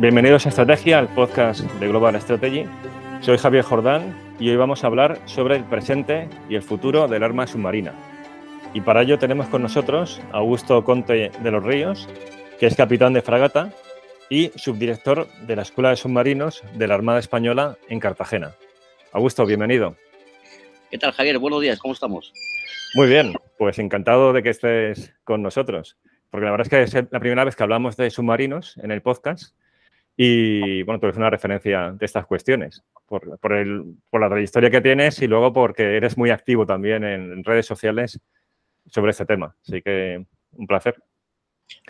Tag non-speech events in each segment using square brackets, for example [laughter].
Bienvenidos a Estrategia, el podcast de Global Strategy. Soy Javier Jordán y hoy vamos a hablar sobre el presente y el futuro del arma submarina. Y para ello tenemos con nosotros a Augusto Conte de los Ríos, que es capitán de fragata y subdirector de la Escuela de Submarinos de la Armada Española en Cartagena. Augusto, bienvenido. ¿Qué tal, Javier? Buenos días, ¿cómo estamos? Muy bien, pues encantado de que estés con nosotros, porque la verdad es que es la primera vez que hablamos de submarinos en el podcast y bueno, tú eres una referencia de estas cuestiones, por, por, el, por, la trayectoria que tienes y luego porque eres muy activo también en redes sociales sobre este tema. Así que un placer.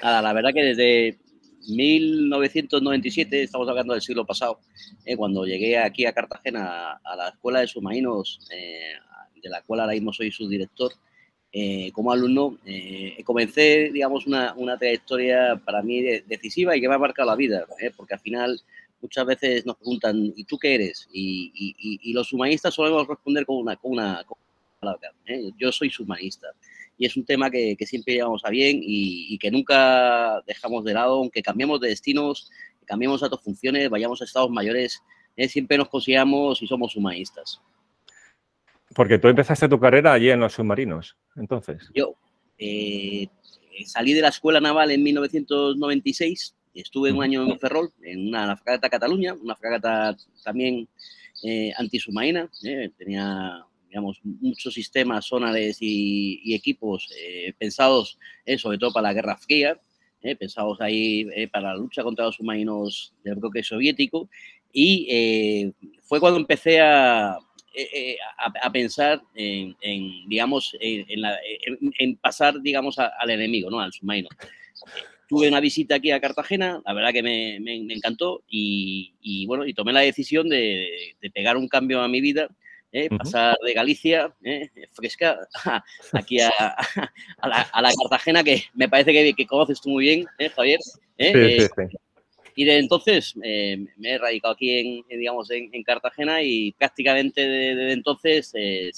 Nada, la verdad que desde 1997, estamos hablando del siglo pasado, eh, cuando llegué aquí a Cartagena a la Escuela de Submarinos, eh, de la cual ahora mismo soy su director, eh, como alumno, eh, comencé, digamos, una, una, trayectoria para mí decisiva y que me ha marcado la vida, ¿eh? porque al final muchas veces nos preguntan, ¿y tú qué eres? Y, y, y los humanistas solemos responder con una, con una, con una palabra. Yo soy submarista. Y es un tema que, que siempre llevamos a bien y, y, que nunca dejamos de lado, aunque cambiemos de destinos, cambiemos a funciones, vayamos a estados mayores, siempre nos consideramos y somos humanistas. Porque tú empezaste tu carrera allí en los submarinos, entonces. Yo eh, salí de la escuela naval en 1996, estuve un año en Ferrol, en una fragata Cataluña, una fragata también eh, antisubmarina, eh, tenía digamos, muchos sistemas sonares y, y equipos eh, pensados eh, sobre todo para la Guerra Fría, eh, pensados ahí para la lucha contra los submarinos del bloque soviético, y fue cuando empecé a, eh, a, a, pensar en, en digamos, en, la, en, pasar, digamos, a, al enemigo, ¿no? Al submarino. Tuve una visita aquí a Cartagena, la verdad que me, me, me encantó y, y, bueno, y tomé la decisión de, de, pegar un cambio a mi vida, ¿eh? pasar de Galicia, ¿eh? fresca, [laughs] aquí a, a, la, a, la, Cartagena, que me parece que, que conoces tú muy bien, ¿eh, Javier. Sí, sí, sí. Y de entonces eh, me he radicado aquí en, en digamos, en, en, Cartagena y prácticamente desde de entonces eh,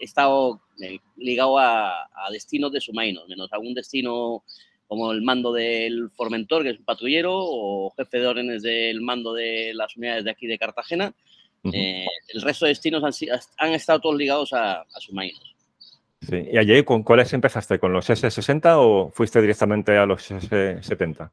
he estado eh, ligado a, a, destinos de submarinos, menos algún destino como el mando del Formentor, que es un patrullero, o jefe de órdenes del mando de las unidades de aquí de Cartagena. Uh -huh. el resto de destinos han, han estado todos ligados a, a submarinos. Sí. ¿Y allí con cuáles empezaste? ¿Con los S-60 o fuiste directamente a los S-70?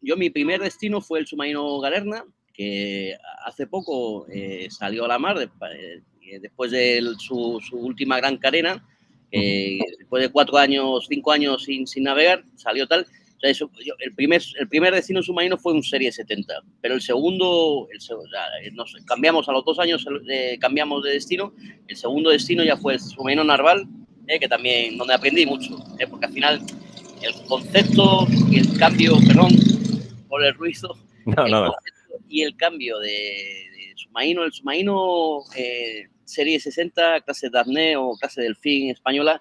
yo mi primer destino fue el submarino Galerna, que hace poco eh, salió a la mar de, eh, después de su, su, última gran carena, eh, después de cuatro años, cinco años sin, sin navegar, salió tal. O sea, eso, yo, el, primer, el primer destino submarino fue un Serie 70, pero el segundo, el, nos cambiamos a los dos años, eh, cambiamos de destino. El segundo destino ya fue el submarino Narval, eh, que también, donde aprendí mucho, eh, porque al final el concepto y el cambio, perdón, por el ruido. [laughs] No, el no. Y el cambio de, de submarino, el submarino eh, serie 60, clase Darné o clase Delfín española,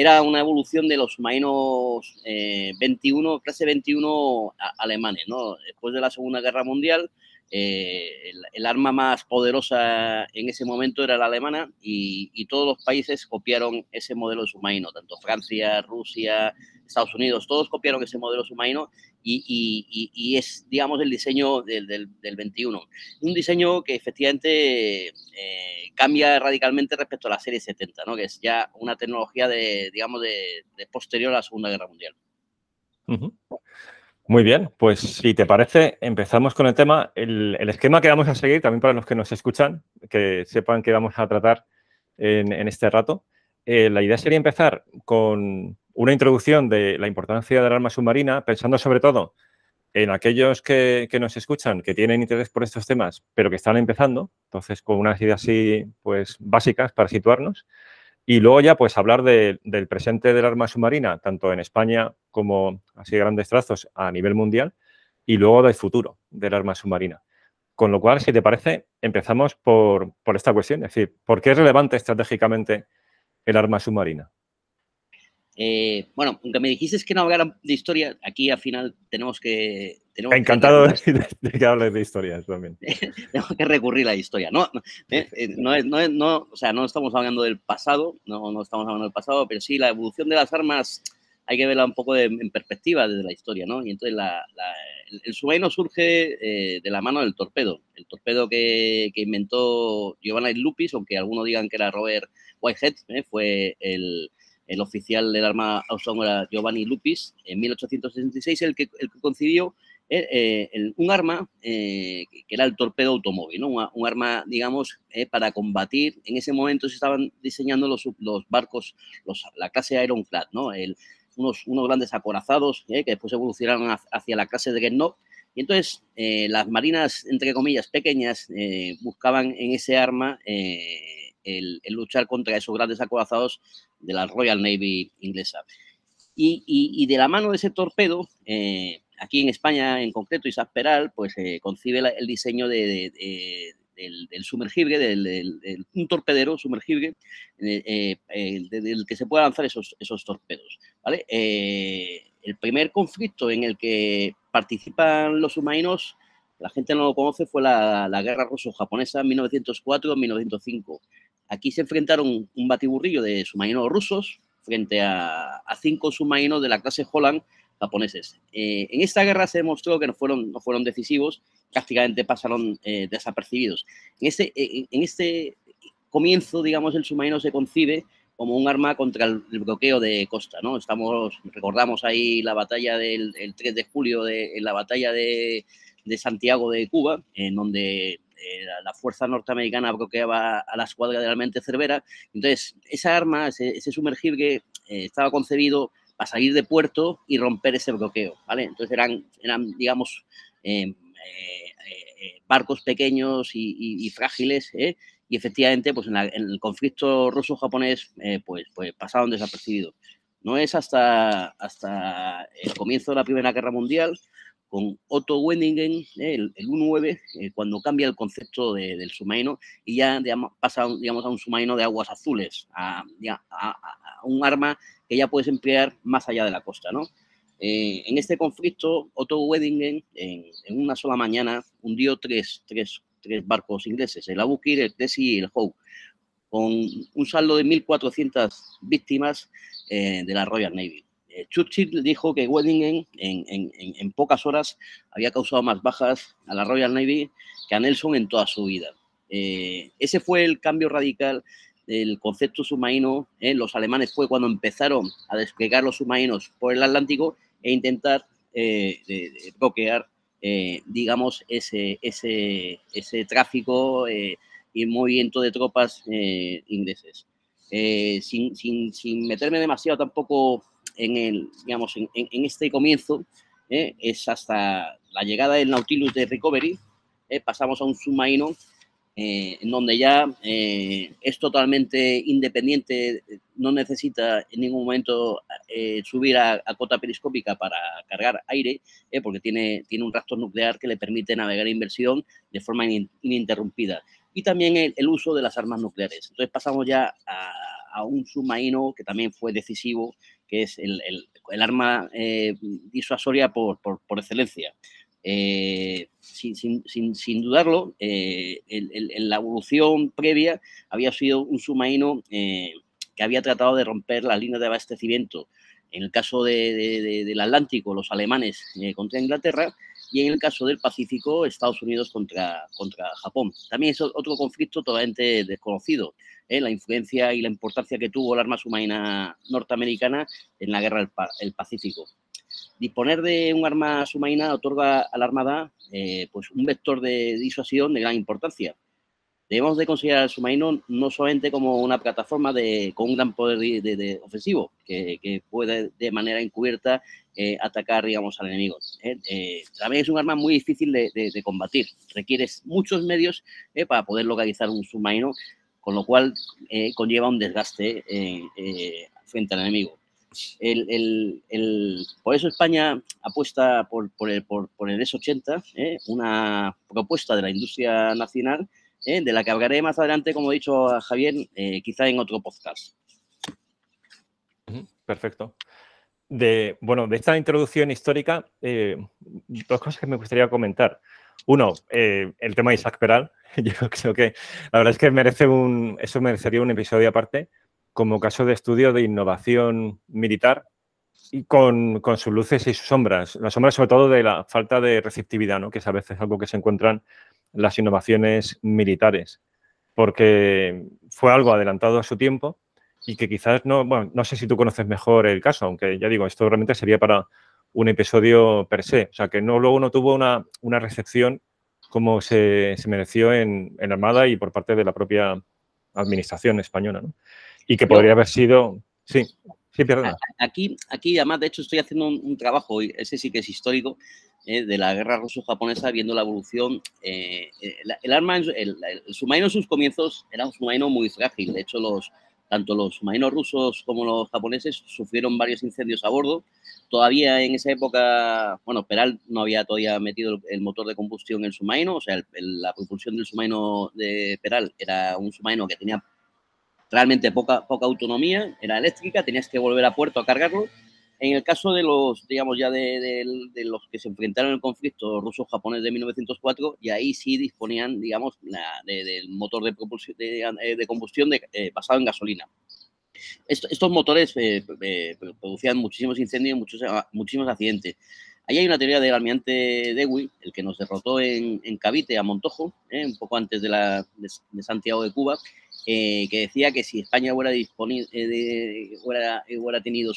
era una evolución de los submarinos eh, 21, clase 21 alemanes, ¿no? Después de la Segunda Guerra Mundial, eh, el, el, arma más poderosa en ese momento era la alemana y, y, todos los países copiaron ese modelo de submarino, tanto Francia, Rusia, Estados Unidos, todos copiaron ese modelo submarino y, es, digamos, el diseño del, del, del, 21. Un diseño que efectivamente eh, cambia radicalmente respecto a la serie 70, ¿no? que es ya una tecnología de, digamos, de, posterior a la Segunda Guerra Mundial. Muy bien, pues si te parece, empezamos con el tema. El, esquema que vamos a seguir, también para los que nos escuchan, que sepan que vamos a tratar en, en este rato. Eh, la idea sería empezar con una introducción de la importancia del arma submarina, pensando sobre todo en aquellos que, nos escuchan, que tienen interés por estos temas, pero que están empezando, entonces con unas ideas así, pues, básicas para situarnos. Y luego ya, pues, hablar de, del presente del arma submarina, tanto en España como, así grandes trazos, a nivel mundial, y luego del futuro del arma submarina. Con lo cual, si te parece, empezamos por, por esta cuestión, es decir, ¿por qué es relevante estratégicamente el arma submarina? Eh, bueno, aunque me dijiste que no hablara de historia, aquí al final tenemos que... Tenemos Encantado que, de, que hables de historia también. [laughs] tenemos que recurrir a la historia. No, eh, eh, no, no, no, o sea, no estamos hablando del pasado, no, no estamos hablando del pasado, pero sí la evolución de las armas hay que verla un poco en perspectiva desde la historia, ¿no? Y entonces la, el, el, submarino surge de la mano del torpedo. El torpedo que, que inventó Giovanni Lupis, aunque algunos digan que era Robert Whitehead, fue el, el oficial del arma austríaca Giovanni Lupis, en 1866, el que, el que concibió eh, eh, un arma eh, que era el torpedo automóvil, ¿no? un, arma, digamos, para combatir. En ese momento se estaban diseñando los, los barcos, los, la clase Ironclad, ¿no? El, unos, unos grandes acorazados que después evolucionaron hacia la clase de Getnov. Y entonces las marinas, entre comillas, pequeñas, buscaban en ese arma el, luchar contra esos grandes acorazados de la Royal Navy inglesa. Y, de la mano de ese torpedo, eh, aquí en España en concreto, Isaac Peral, pues eh, concibe el diseño del, sumergible, del, un torpedero sumergible eh, del que se pueda lanzar esos, esos torpedos. ¿vale? el primer conflicto en el que participan los submarinos, la gente no lo conoce, fue la, la guerra ruso-japonesa 1904-1905. Aquí se enfrentaron un batiburrillo de submarinos rusos frente a, cinco submarinos de la clase Holland japoneses. Eh, en esta guerra se demostró que no fueron, no fueron decisivos, prácticamente pasaron eh, desapercibidos. En este, en este comienzo, digamos, el submarino se concibe como un arma contra el, bloqueo de costa, ¿no? Estamos, recordamos ahí la batalla del 3 de julio, de, la batalla de Santiago de Cuba, en donde eh, la, fuerza norteamericana bloqueaba a la escuadra de la mente Cervera. Entonces, esa arma, ese, sumergible, eh, estaba concebido para salir de puerto y romper ese bloqueo, ¿vale? Entonces eran, eran digamos, em, eh, barcos pequeños y, frágiles, y efectivamente, pues en, el conflicto ruso-japonés, pues, pues pasaron desapercibidos. No es hasta, hasta el comienzo de la Primera Guerra Mundial con Otto Wenningen, eh, el, el U9, eh, cuando cambia el concepto del submarino y ya pasa digamos, a un submarino de aguas azules, a, un arma que ya puedes emplear más allá de la costa. ¿no? Eh, en este conflicto, Otto Wenningen, en, una sola mañana, hundió tres, tres, tres barcos ingleses, el Abukir, el Tessie y el Howe, con un saldo de 1.400 víctimas de la Royal Navy. Eh, Churchill dijo que Weddingen en, pocas horas había causado más bajas a la Royal Navy que a Nelson en toda su vida. Eh, ese fue el cambio radical del concepto submarino. ¿eh? los alemanes fue cuando empezaron a desplegar los submarinos por el Atlántico e intentar bloquear, digamos, ese, ese, ese tráfico y movimiento de tropas ingleses. sin, sin, sin meterme demasiado tampoco en, el, digamos, en, este comienzo ¿eh? es hasta la llegada del Nautilus de Recovery, ¿eh? pasamos a un submarino eh, en donde ya es totalmente independiente, no necesita en ningún momento subir a, cota periscópica para cargar aire, porque tiene, tiene un reactor nuclear que le permite navegar en inversión de forma ininterrumpida. Y también el, uso de las armas nucleares. Entonces pasamos ya a, a un submarino que también fue decisivo que es el, el, arma eh, disuasoria por, por, por excelencia. Eh, sin, sin, sin, dudarlo, eh, en la evolución previa había sido un submarino que había tratado de romper la línea de abastecimiento. En el caso de, del Atlántico, los alemanes contra Inglaterra, y en el caso del Pacífico, Estados Unidos contra, contra Japón. También es otro conflicto totalmente desconocido. ¿eh? la influencia y la importancia que tuvo el arma submarina norteamericana en la guerra del Pacífico. Disponer de un arma submarina otorga a la Armada eh, pues un vector de disuasión de gran importancia. Debemos de considerar el submarino no solamente como una plataforma de, con un gran poder de, ofensivo, que, puede de manera encubierta eh, atacar, digamos, al enemigo. también es un arma muy difícil de, combatir. Requiere muchos medios para poder localizar un submarino con lo cual eh, conlleva un desgaste eh, eh, frente al enemigo. por eso España apuesta por, el, por, el S-80, una propuesta de la industria nacional, de la que hablaré más adelante, como he dicho a Javier, quizá en otro podcast. Perfecto. De, bueno, de esta introducción histórica, eh, dos cosas que me gustaría comentar. Uno, eh, el tema de Isaac Peral. [laughs] Yo creo que la verdad es que merece un, eso merecería un episodio aparte como caso de estudio de innovación militar y con, con, sus luces y sus sombras. Las sombras sobre todo de la falta de receptividad, ¿no? que es a veces algo que se encuentran las innovaciones militares, porque fue algo adelantado a su tiempo y que quizás no, bueno, no sé si tú conoces mejor el caso, aunque ya digo, esto realmente sería para un episodio per se, o sea, que no, luego no tuvo una, una recepción como se, se mereció en, en, Armada y por parte de la propia administración española, ¿no? Y que podría haber sido, sí, sí, perdona. Aquí, aquí, además, de hecho, estoy haciendo un, un trabajo, ese sí que es histórico, eh, de la guerra ruso-japonesa, viendo la evolución. Eh, el, el, el, submarino en sus comienzos era un submarino muy frágil, de hecho, los, tanto los submarinos rusos como los japoneses sufrieron varios incendios a bordo. Todavía en esa época, bueno, Peral no había todavía metido el motor de combustión en el submarino, o sea, la propulsión del submarino de Peral era un submarino que tenía realmente poca, poca autonomía, era eléctrica, tenías que volver a puerto a cargarlo. En el caso de los, digamos, ya de, los que se enfrentaron al conflicto ruso-japonés de 1904, y ahí sí disponían, digamos, de, del motor de, propulsión, de, combustión eh, basado en gasolina. Esto, estos motores eh, eh, producían muchísimos incendios y muchos, muchísimos accidentes. Ahí hay una teoría del almirante Dewey, el que nos derrotó en, en Cavite, a Montojo, eh, un poco antes de, la, de Santiago de Cuba, eh, que decía que si España hubiera, disponible, eh, hubiera, hubiera, tenido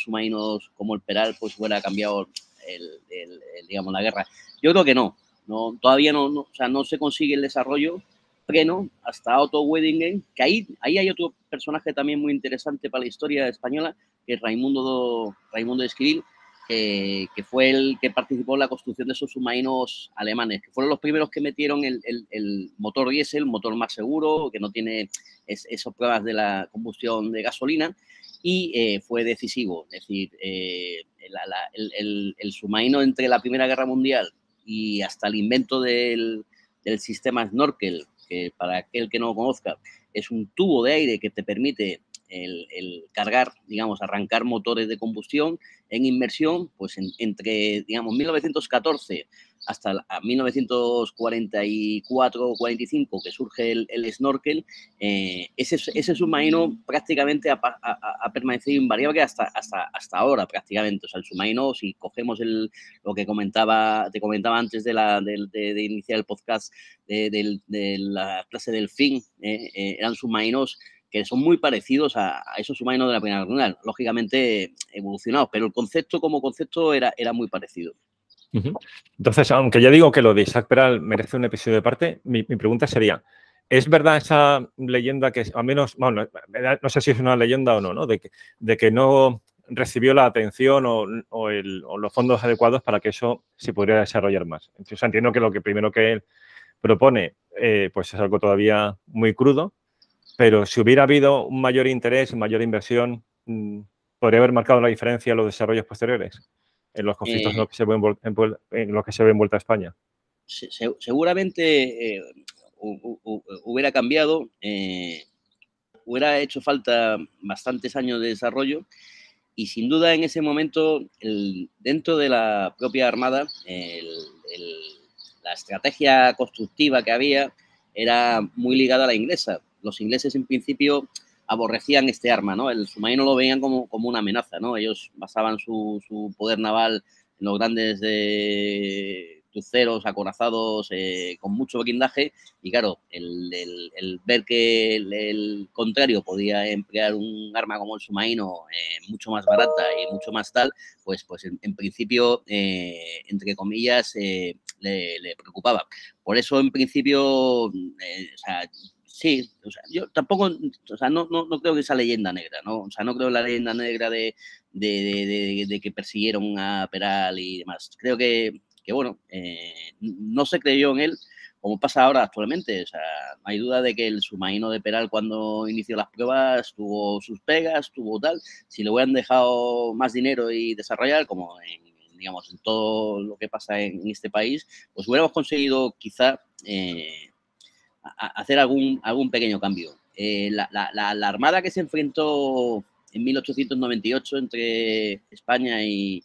como el Peral, pues hubiera cambiado el, el, el, digamos, la guerra. Yo creo que no, no todavía no, no, o sea, no se consigue el desarrollo pleno hasta Otto Weddingen, que ahí, ahí hay otro personaje también muy interesante para la historia española, que es Raimundo, Raimundo de Esquiril, eh, que fue el que participó en la construcción de esos submarinos alemanes, que fueron los primeros que metieron el, el, motor diésel, motor más seguro, que no tiene es, esas pruebas de la combustión de gasolina, y eh, fue decisivo. Es decir, eh, el, el, submarino entre la Primera Guerra Mundial y hasta el invento del, del sistema snorkel, que para aquel que no lo conozca, es un tubo de aire que te permite el, el, cargar, digamos, arrancar motores de combustión en inmersión, pues en, entre, digamos, 1914 hasta 1944 o 45 que surge el, el snorkel, eh, ese, ese, submarino prácticamente ha, ha, ha, permanecido invariable hasta, hasta, hasta ahora prácticamente. O sea, el submarino, si cogemos el, lo que comentaba, te comentaba antes de, la, de, de, de iniciar el podcast de, de, la clase del fin, eh, eh, eran submarinos que son muy parecidos a, esos submarinos de la Primera Guerra lógicamente evolucionados, pero el concepto como concepto era, era muy parecido. Entonces, aunque ya digo que lo de Isaac Peral merece un episodio de parte, mi, pregunta sería, ¿es verdad esa leyenda que, al menos, bueno, no sé si es una leyenda o no, ¿no? De que, de que no recibió la atención o, o, los fondos adecuados para que eso se pudiera desarrollar más. Entonces, entiendo que lo que primero que él propone, eh, pues es algo todavía muy crudo, pero si hubiera habido un mayor interés, mayor inversión, mm, podría haber marcado la diferencia en los desarrollos posteriores, en los conflictos eh, en, los que se ve envuelta, en los que se ve envuelta España. Se, seguramente eh, hubiera cambiado, eh, hubiera hecho falta bastantes años de desarrollo y sin duda en ese momento, el, dentro de la propia Armada, el, el, la estrategia constructiva que había era muy ligada a la inglesa los ingleses en principio aborrecían este arma, ¿no? El submarino lo veían como, como una amenaza, ¿no? Ellos basaban su, su poder naval en los grandes de cruceros acorazados eh, con mucho blindaje y claro, el, el, ver que el, contrario podía emplear un arma como el submarino eh, mucho más barata y mucho más tal, pues, pues en, principio, eh, entre comillas, eh, le, le, preocupaba. Por eso, en principio, eh, o sea, Sí, o sea, yo tampoco, o sea, no, no, no, creo que esa leyenda negra, ¿no? O sea, no creo la leyenda negra de, de, de, que persiguieron a Peral y demás. Creo que, que bueno, eh, no se creyó en él, como pasa ahora actualmente. O sea, no hay duda de que el submarino de Peral cuando inició las pruebas tuvo sus pegas, tuvo tal. Si le hubieran dejado más dinero y desarrollar, como en, digamos, en todo lo que pasa en este país, pues hubiéramos conseguido quizá... Eh, a hacer algún, algún pequeño cambio. Eh, la, la, la, Armada que se enfrentó en 1898 entre España y,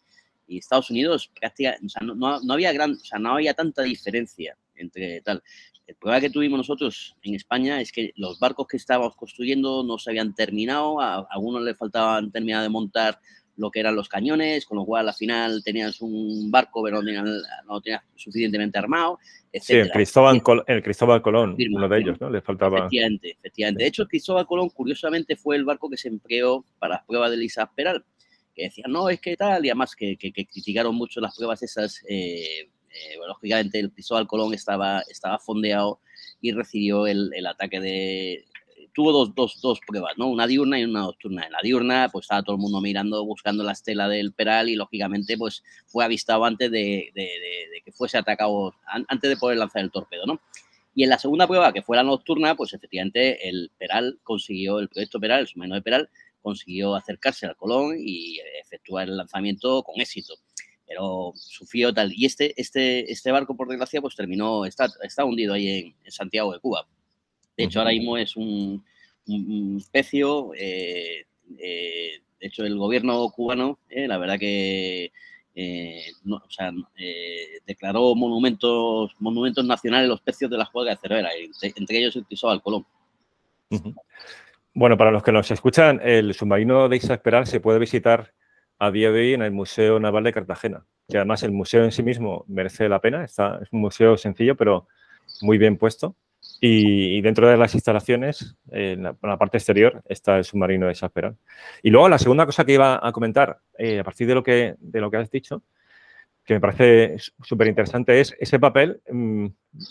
Estados Unidos, prácticamente, no, había gran, o sea, no había tanta diferencia entre tal. El problema que tuvimos nosotros en España es que los barcos que estábamos construyendo no se habían terminado, a, algunos les faltaban terminar de montar lo que eran los cañones, con lo cual al final tenías un barco pero no tenías, suficientemente armado, etc. Sí, el Cristóbal, el Cristóbal Colón, uno de ellos, ¿no? Le faltaba... Efectivamente, efectivamente. De hecho, el Cristóbal Colón, curiosamente, fue el barco que se empleó para las pruebas de Lisa Peral, que decían, no, es que tal, y además que, que, criticaron mucho las pruebas esas eh, eh, lógicamente el Cristóbal Colón estaba, estaba fondeado y recibió el, el ataque de... Tuvo dos, dos, dos, pruebas, ¿no? Una diurna y una nocturna. En la diurna, pues estaba todo el mundo mirando, buscando la estela del Peral y, lógicamente, pues fue avistado antes de, que fuese atacado, antes de poder lanzar el torpedo, ¿no? Y en la segunda prueba, que fue la nocturna, pues efectivamente el Peral consiguió, el proyecto Peral, el submarino de Peral, consiguió acercarse al Colón y efectuar el lanzamiento con éxito pero sufrió tal. Y este, este, este barco, por desgracia, pues terminó, está, está hundido ahí en, Santiago de Cuba. De hecho, ahora mismo es un, un, especio. Eh, eh, de hecho, el gobierno cubano, eh, la verdad que no, o sea, declaró monumentos, monumentos nacionales los pecios de la juega de Cervera, entre, ellos el Cristóbal Colón. Bueno, para los que nos escuchan, el submarino de Isaac Peral se puede visitar a día de hoy en el Museo Naval de Cartagena, que además el museo en sí mismo merece la pena, está, es un museo sencillo pero muy bien puesto. Y, dentro de las instalaciones, en la, parte exterior, está el submarino de Sasperan. Y luego la segunda cosa que iba a comentar, eh, a partir de lo, que, de lo que has dicho, que me parece súper interesante, es ese papel mm,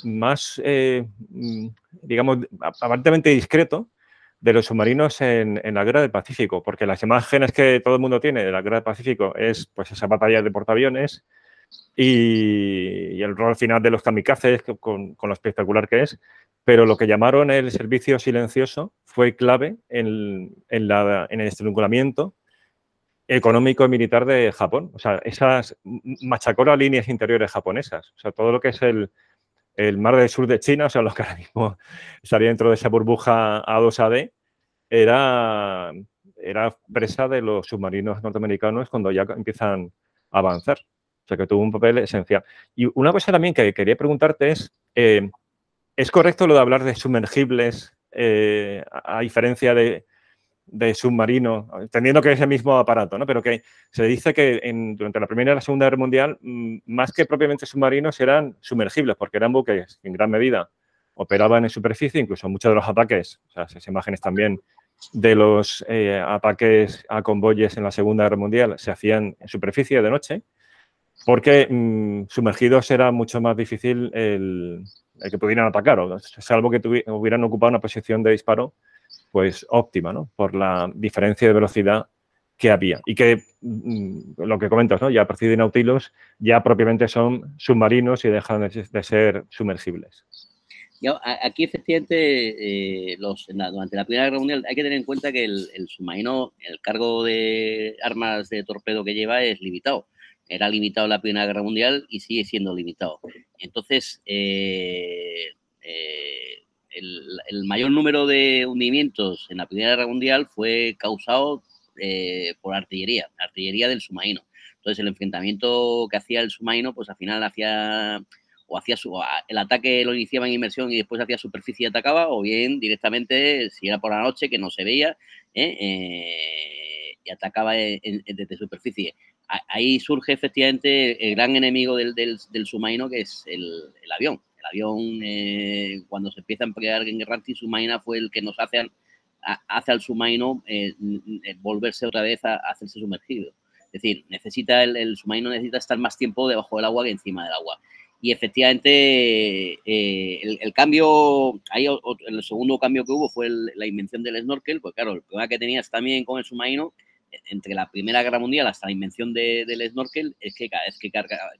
más, eh, mm, digamos, aparentemente discreto de los submarinos en, la guerra del Pacífico, porque las imágenes que todo el mundo tiene de la guerra del Pacífico es pues esa batalla de portaaviones y, el rol final de los kamikazes con, lo espectacular que es, pero lo que llamaron el servicio silencioso fue clave en, la, en el estrangulamiento económico y militar de Japón. O sea, esas machacó las líneas interiores japonesas. O sea, todo lo que es el, el mar del sur de China, o sea, lo que ahora mismo estaría dentro de esa burbuja A2AD, era, era presa de los submarinos norteamericanos cuando ya empiezan a avanzar. O sea, que tuvo un papel esencial. Y una cosa también que quería preguntarte es, eh, ¿es correcto lo de hablar de sumergibles eh, a diferencia de, de submarino, entendiendo que es el mismo aparato, ¿no? pero que se dice que durante la Primera y la Segunda Guerra Mundial, mm, más que propiamente submarinos, eran sumergibles, porque eran buques que en gran medida operaban en superficie, incluso muchos de los ataques, o sea, esas imágenes también de los eh, ataques a convoyes en la Segunda Guerra Mundial se hacían en superficie de noche, porque mm, sumergidos era mucho más difícil el, que pudieran atacar, o, salvo que hubieran ocupado una posición de disparo pues óptima, ¿no? Por la diferencia de velocidad que había. Y que mm, lo que comentas, ¿no? Ya de Nautilus ya propiamente son submarinos y dejan de ser sumergibles. aquí efectivamente, eh, los, durante la Primera Guerra Mundial hay que tener en cuenta que el, submarino, el cargo de armas de torpedo que lleva es limitado. Era limitado en la Primera Guerra Mundial y sigue siendo limitado. Entonces, eh, eh, el, mayor número de hundimientos en la Primera Guerra Mundial fue causado eh, por artillería, artillería del submarino. Entonces, el enfrentamiento que hacía el submarino, pues al final hacía o hacía su, el ataque lo iniciaba en inmersión y después hacía superficie y atacaba, o bien directamente, si era por la noche, que no se veía, y atacaba desde superficie. Ahí surge efectivamente el gran enemigo del, submarino, que es el avión avión, eh, cuando se empieza a emplear en guerra submarina, fue el que nos hace al, al submarino eh, volverse otra vez a, hacerse sumergido. Es decir, necesita el, submarino necesita estar más tiempo debajo del agua que encima del agua. Y efectivamente, eh, el, cambio, ahí el segundo cambio que hubo fue la invención del snorkel, pues claro, el problema que tenías también con el submarino entre la Primera Guerra Mundial hasta la invención del snorkel es que cada vez que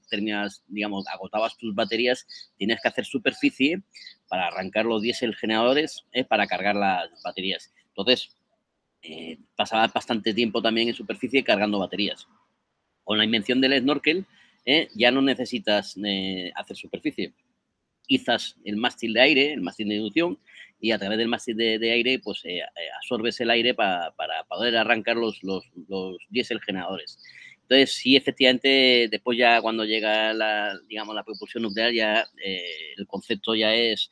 terminas, digamos, agotabas tus baterías, tienes que hacer superficie para arrancar los diésel generadores eh, para cargar las baterías. Entonces, eh, pasaba bastante tiempo también en superficie cargando baterías. Con la invención del snorkel, eh, ya no necesitas hacer superficie. Izas el mástil de aire, el mástil de inducción, y a través del mástil de, aire, pues eh, absorbes el aire para poder arrancar los, los, los diésel generadores. Entonces, sí, efectivamente, después ya cuando llega la, digamos, la propulsión nuclear, ya el concepto ya es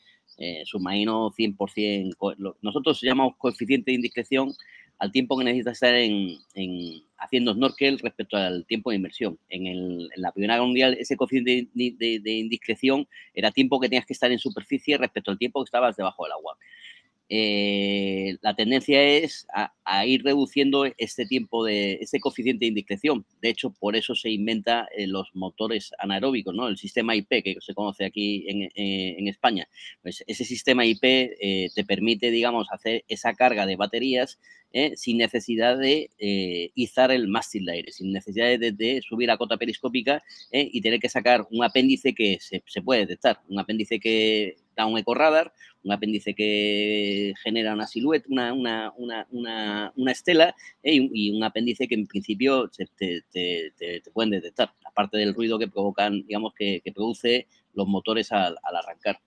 submarino 100%. Nosotros llamamos coeficiente de indiscreción al tiempo que necesitas estar en, haciendo snorkel respecto al tiempo de inmersión. En, la Primera Guerra Mundial, ese coeficiente de, indiscreción era tiempo que tenías que estar en superficie respecto al tiempo que estabas debajo del agua. Eh, la tendencia es a, ir reduciendo este tiempo de ese coeficiente de indiscreción. De hecho, por eso se inventa eh, los motores anaeróbicos, ¿no? El sistema IP que se conoce aquí en, eh, España. Pues ese sistema IP te permite, digamos, hacer esa carga de baterías sin necesidad de izar el mástil de aire, sin necesidad de, subir a cota periscópica y tener que sacar un apéndice que se, se puede detectar, un apéndice que da un ecoradar, un apéndice que genera una silueta, una, una, una, una estela eh, y, un, apéndice que en principio te, te, te, pueden detectar, aparte del ruido que provocan, digamos, que, que produce los motores al, al, arrancar.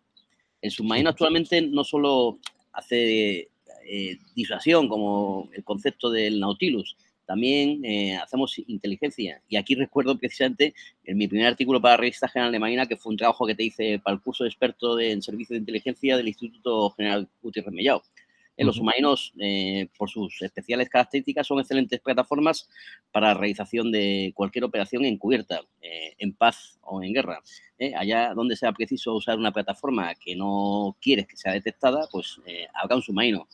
El submarino actualmente no solo hace eh, disuasión como el concepto del Nautilus, también eh, hacemos inteligencia. Y aquí recuerdo precisamente en mi primer artículo para la Revista General de Marina, que fue un trabajo que te hice para el curso de experto en servicio de inteligencia del Instituto General Gutiérrez Mellao. En los submarinos, eh, por sus especiales características, son excelentes plataformas para la realización de cualquier operación encubierta, eh, en paz o en guerra. allá donde sea preciso usar una plataforma que no quieres que sea detectada, pues haga un submarino.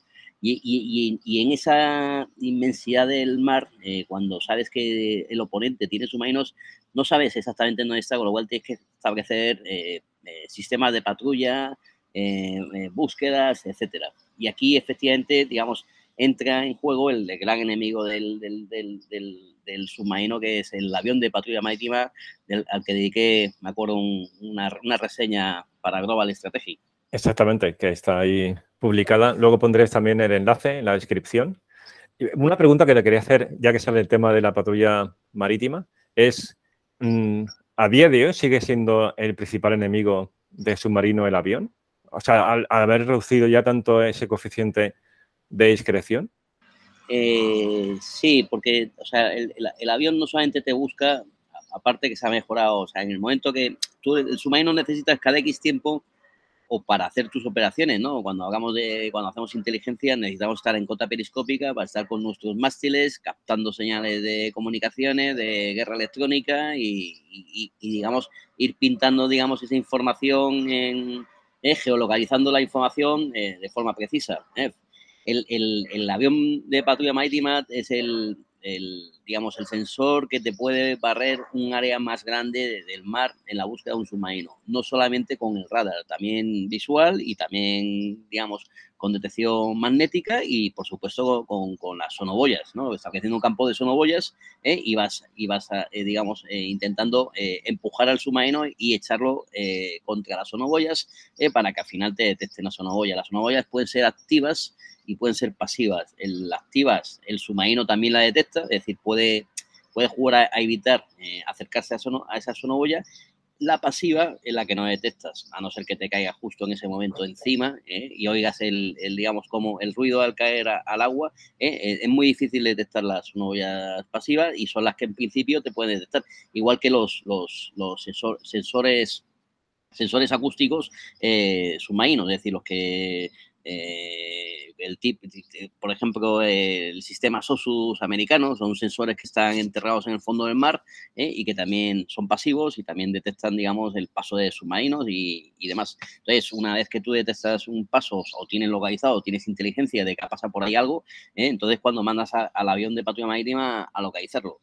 Y, en esa inmensidad del mar, eh, cuando sabes que el oponente tiene submarinos, no sabes exactamente dónde está, con lo cual tienes que establecer eh, eh, sistemas de patrulla, búsquedas, etcétera. Y aquí, efectivamente, digamos, entra en juego el, gran enemigo del, del, submarino, que es el avión de patrulla marítima, al que dediqué, me acuerdo, una, una reseña para Global Strategy. Exactamente, que está ahí publicada. Luego pondré también el enlace en la descripción. Una pregunta que le quería hacer, ya que sale el tema de la patrulla marítima, es, mm, ¿a día de hoy sigue siendo el principal enemigo de submarino el avión? O sea, al, haber reducido ya tanto ese coeficiente de discreción. Eh, sí, porque o sea, el, avión no solamente te busca, aparte que se ha mejorado, o sea, en el momento que tú, el submarino necesitas cada X tiempo o para hacer tus operaciones, ¿no? Cuando hagamos de, cuando hacemos inteligencia necesitamos estar en cota periscópica para estar con nuestros mástiles, captando señales de comunicaciones, de guerra electrónica y, digamos, ir pintando, digamos, esa información en, eh, geolocalizando la información eh, de forma precisa. ¿eh? El, el, avión de patrulla marítima es el, el, digamos, el sensor que te puede barrer un área más grande del mar en la búsqueda de un submarino. No solamente con el radar, también visual y también, digamos, con detección magnética y, por supuesto, con, con las sonoboyas, ¿no? Estableciendo un campo de sonoboyas ¿eh? y vas, y vas eh, digamos, eh, intentando empujar al submarino y echarlo contra las sonoboyas para que al final te detecten las sonoboyas. Las sonoboyas pueden ser activas y pueden ser pasivas. El, activas, el submarino también la detecta, es decir, puede, puede jugar a, evitar eh, acercarse a, a esa sonoboya. La pasiva es la que no detectas, a no ser que te caiga justo en ese momento encima eh, y oigas el, digamos, como el ruido al caer al agua. Eh, es muy difícil detectar las sonoboyas pasivas y son las que en principio te pueden detectar. Igual que los, los, los sensores sensores acústicos submarinos, es decir, los que eh, el tip, por ejemplo, el sistema SOSUS americano, son sensores que están enterrados en el fondo del mar eh, y que también son pasivos y también detectan, digamos, el paso de submarinos y, demás. Entonces, una vez que tú detectas un paso o tienes localizado, tienes inteligencia de que pasa por ahí algo, eh, entonces cuando mandas al avión de patrulla marítima a localizarlo.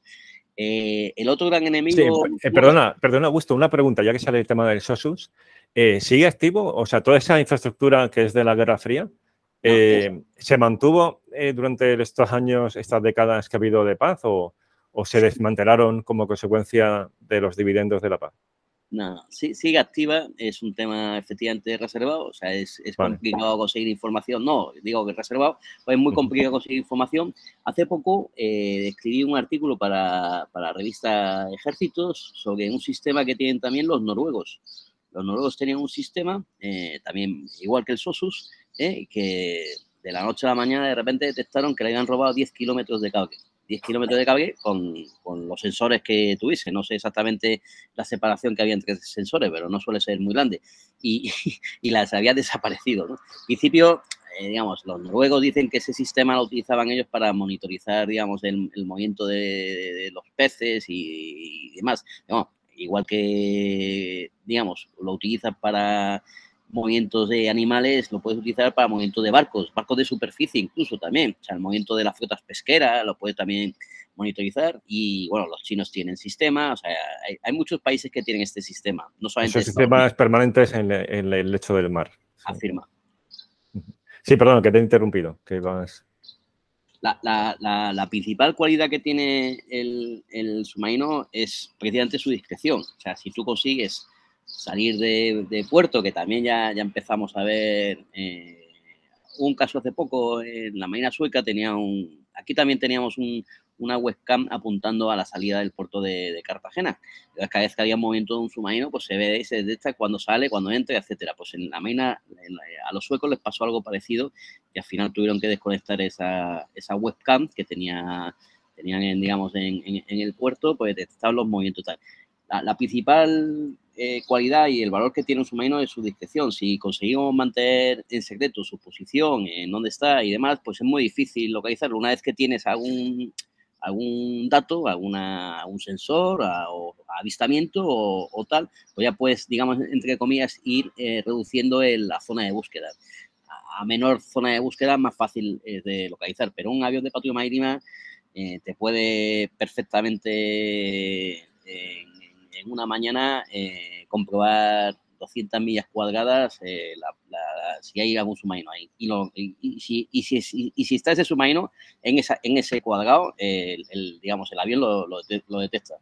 el otro gran enemigo... perdona, perdona, Augusto, una pregunta, ya que sale el tema del SOSUS. Eh, ¿sigue activo? O sea, toda esa infraestructura que es de la Guerra Fría, eh, ¿se mantuvo eh, durante estos años, estas décadas que ha habido de paz o, se desmantelaron como consecuencia de los dividendos de la paz? No, sí, sigue activa, es un tema efectivamente reservado, o sea, es, complicado conseguir información, no, digo que reservado, pues es muy complicado conseguir información. Hace poco escribí un artículo para, para la revista Ejércitos sobre un sistema que tienen también los noruegos, los noruegos tenían un sistema, también igual que el SOSUS, que de la noche a la mañana de repente detectaron que le habían robado 10 kilómetros de cable. 10 kilómetros de cable con, con, los sensores que tuviese. No sé exactamente la separación que había entre sensores, pero no suele ser muy grande. Y, [laughs] y las había desaparecido. ¿no? En principio, eh, digamos, los noruegos dicen que ese sistema lo utilizaban ellos para monitorizar, digamos, el, el movimiento de, de, los peces y, y demás. igual que, digamos, lo utilizan para movimientos de animales lo puedes utilizar para movimientos de barcos, barcos de superficie incluso también. O sea, el movimiento de las flotas pesqueras lo puedes también monitorizar. Y bueno, los chinos tienen sistema, o sea, hay, muchos países que tienen este sistema. No solamente Esos sistemas permanentes en, en, el lecho del mar. Afirma. Sí, perdón, que te he interrumpido. Que vas... La, la, la, la, principal cualidad que tiene el, el submarino es precisamente su discreción. O sea, si tú consigues salir de, de, puerto, que también ya, ya empezamos a ver eh, un caso hace poco en la Marina Sueca, tenía un, aquí también teníamos un, una webcam apuntando a la salida del puerto de, de Cartagena. Cada vez que había movimiento de un submarino, pues se ve y se detecta cuando sale, cuando entra, etcétera. Pues en la Marina, en la, a los suecos les pasó algo parecido y al final tuvieron que desconectar esa, esa webcam que tenía, tenían, en, digamos, en, en, en, el puerto, pues detectaban los movimientos tal. La, la principal eh, cualidad y el valor que tiene un submarino es su discreción. Si conseguimos mantener en secreto su posición, en dónde está y demás, pues es muy difícil localizarlo. Una vez que tienes algún, algún dato, alguna, algún sensor a, o avistamiento o, tal, pues ya puedes, digamos, entre comillas, ir eh, reduciendo la zona de búsqueda. A, menor zona de búsqueda, más fácil eh, de localizar. Pero un avión de patrulla marítima eh, te puede perfectamente en una mañana eh, comprobar 200 millas cuadradas eh, la, la, si hay algún submarino ahí. Y, lo, y, y, si, y, si, y, si, está ese submarino en, esa, en ese cuadrado, eh, el, el, digamos, el avión lo, lo, lo detecta.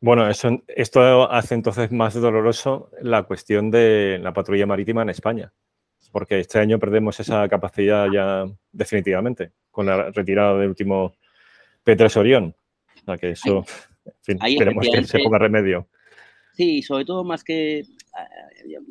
Bueno, eso, esto hace entonces más doloroso la cuestión de la patrulla marítima en España, porque este año perdemos esa capacidad ya definitivamente con la retirada del último P3 Orión. O sea que eso... En fin, Ahí esperemos que se ponga remedio. Sí, sobre todo más que...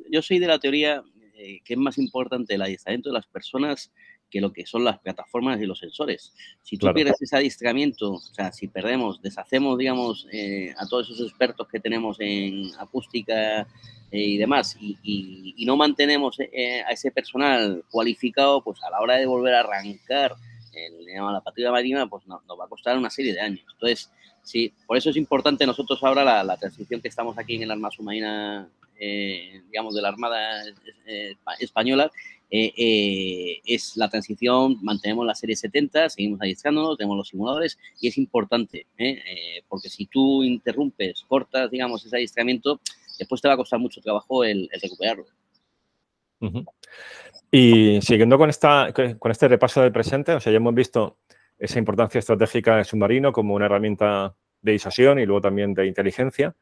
Yo soy de la teoría eh, que es más importante el adiestramiento de las personas que lo que son las plataformas y los sensores. Si tú claro. pierdes ese adiestramiento, o sea, si perdemos, deshacemos, digamos, eh, a todos esos expertos que tenemos en acústica eh, y demás, y, y, y no mantenemos eh, a ese personal cualificado, pues a la hora de volver a arrancar la patrulla marina, pues no, nos va a costar una serie de años. Entonces, Sí, por eso es importante nosotros ahora la, transición que estamos aquí en el arma submarina, eh, digamos, de la Armada eh, Española, eh, es la transición, mantenemos la serie 70, seguimos adiestrándonos, tenemos los simuladores y es importante, porque si tú interrumpes, cortas, digamos, ese adiestramiento, después te va a costar mucho trabajo el, recuperarlo. Y siguiendo con, esta, con este repaso del presente, o sea, ya hemos visto esa importancia estratégica del submarino como una herramienta de disuasión y luego también de inteligencia.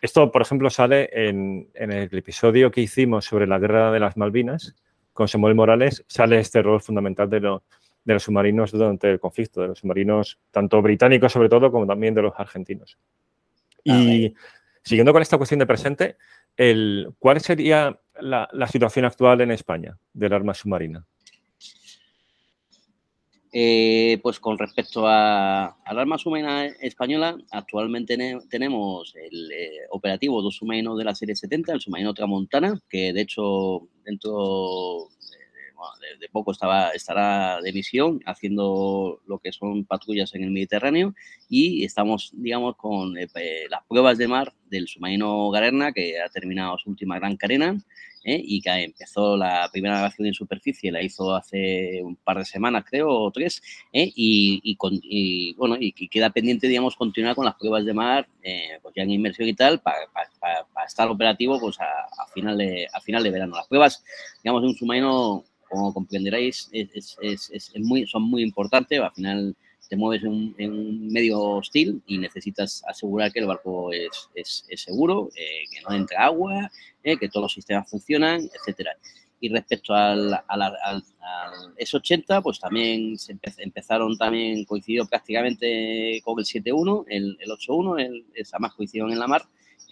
Esto, por ejemplo, sale en, en, el episodio que hicimos sobre la guerra de las Malvinas con Samuel Morales, sale este rol fundamental de, lo, de los submarinos durante el conflicto, de los submarinos tanto británicos sobre todo como también de los argentinos. Y siguiendo con esta cuestión de presente, el, ¿cuál sería la, la situación actual en España del arma submarina? Eh, pues con respecto a, al arma submarina española, actualmente ne, tenemos el eh, operativo dos submarinos de la serie 70, el submarino Tramontana, que de hecho dentro de, de poco estaba, estará de misión haciendo lo que son patrullas en el Mediterráneo y estamos, digamos, con eh, las pruebas de mar del submarino Galerna, que ha terminado su última gran carena, ¿eh? y que empezó la primera navegación en superficie, la hizo hace un par de semanas, creo, o tres, ¿eh? y, y, y, bueno, y, queda pendiente, digamos, continuar con las pruebas de mar, eh, pues ya en inmersión y tal, para pa, pa, pa estar operativo pues a, a, final de, a final de verano. Las pruebas, digamos, de un submarino, como comprenderéis, es, es, es muy, son muy importantes, al final te mueves en un, en un, medio hostil y necesitas asegurar que el barco es, es, seguro, eh, que no entra agua, eh, que todos los sistemas funcionan, etcétera. Y respecto al, al, al, al S80, pues también se empe empezaron, también coincidió prácticamente con el 7.1, el, el 8.1, el, esa más coincidieron en la mar,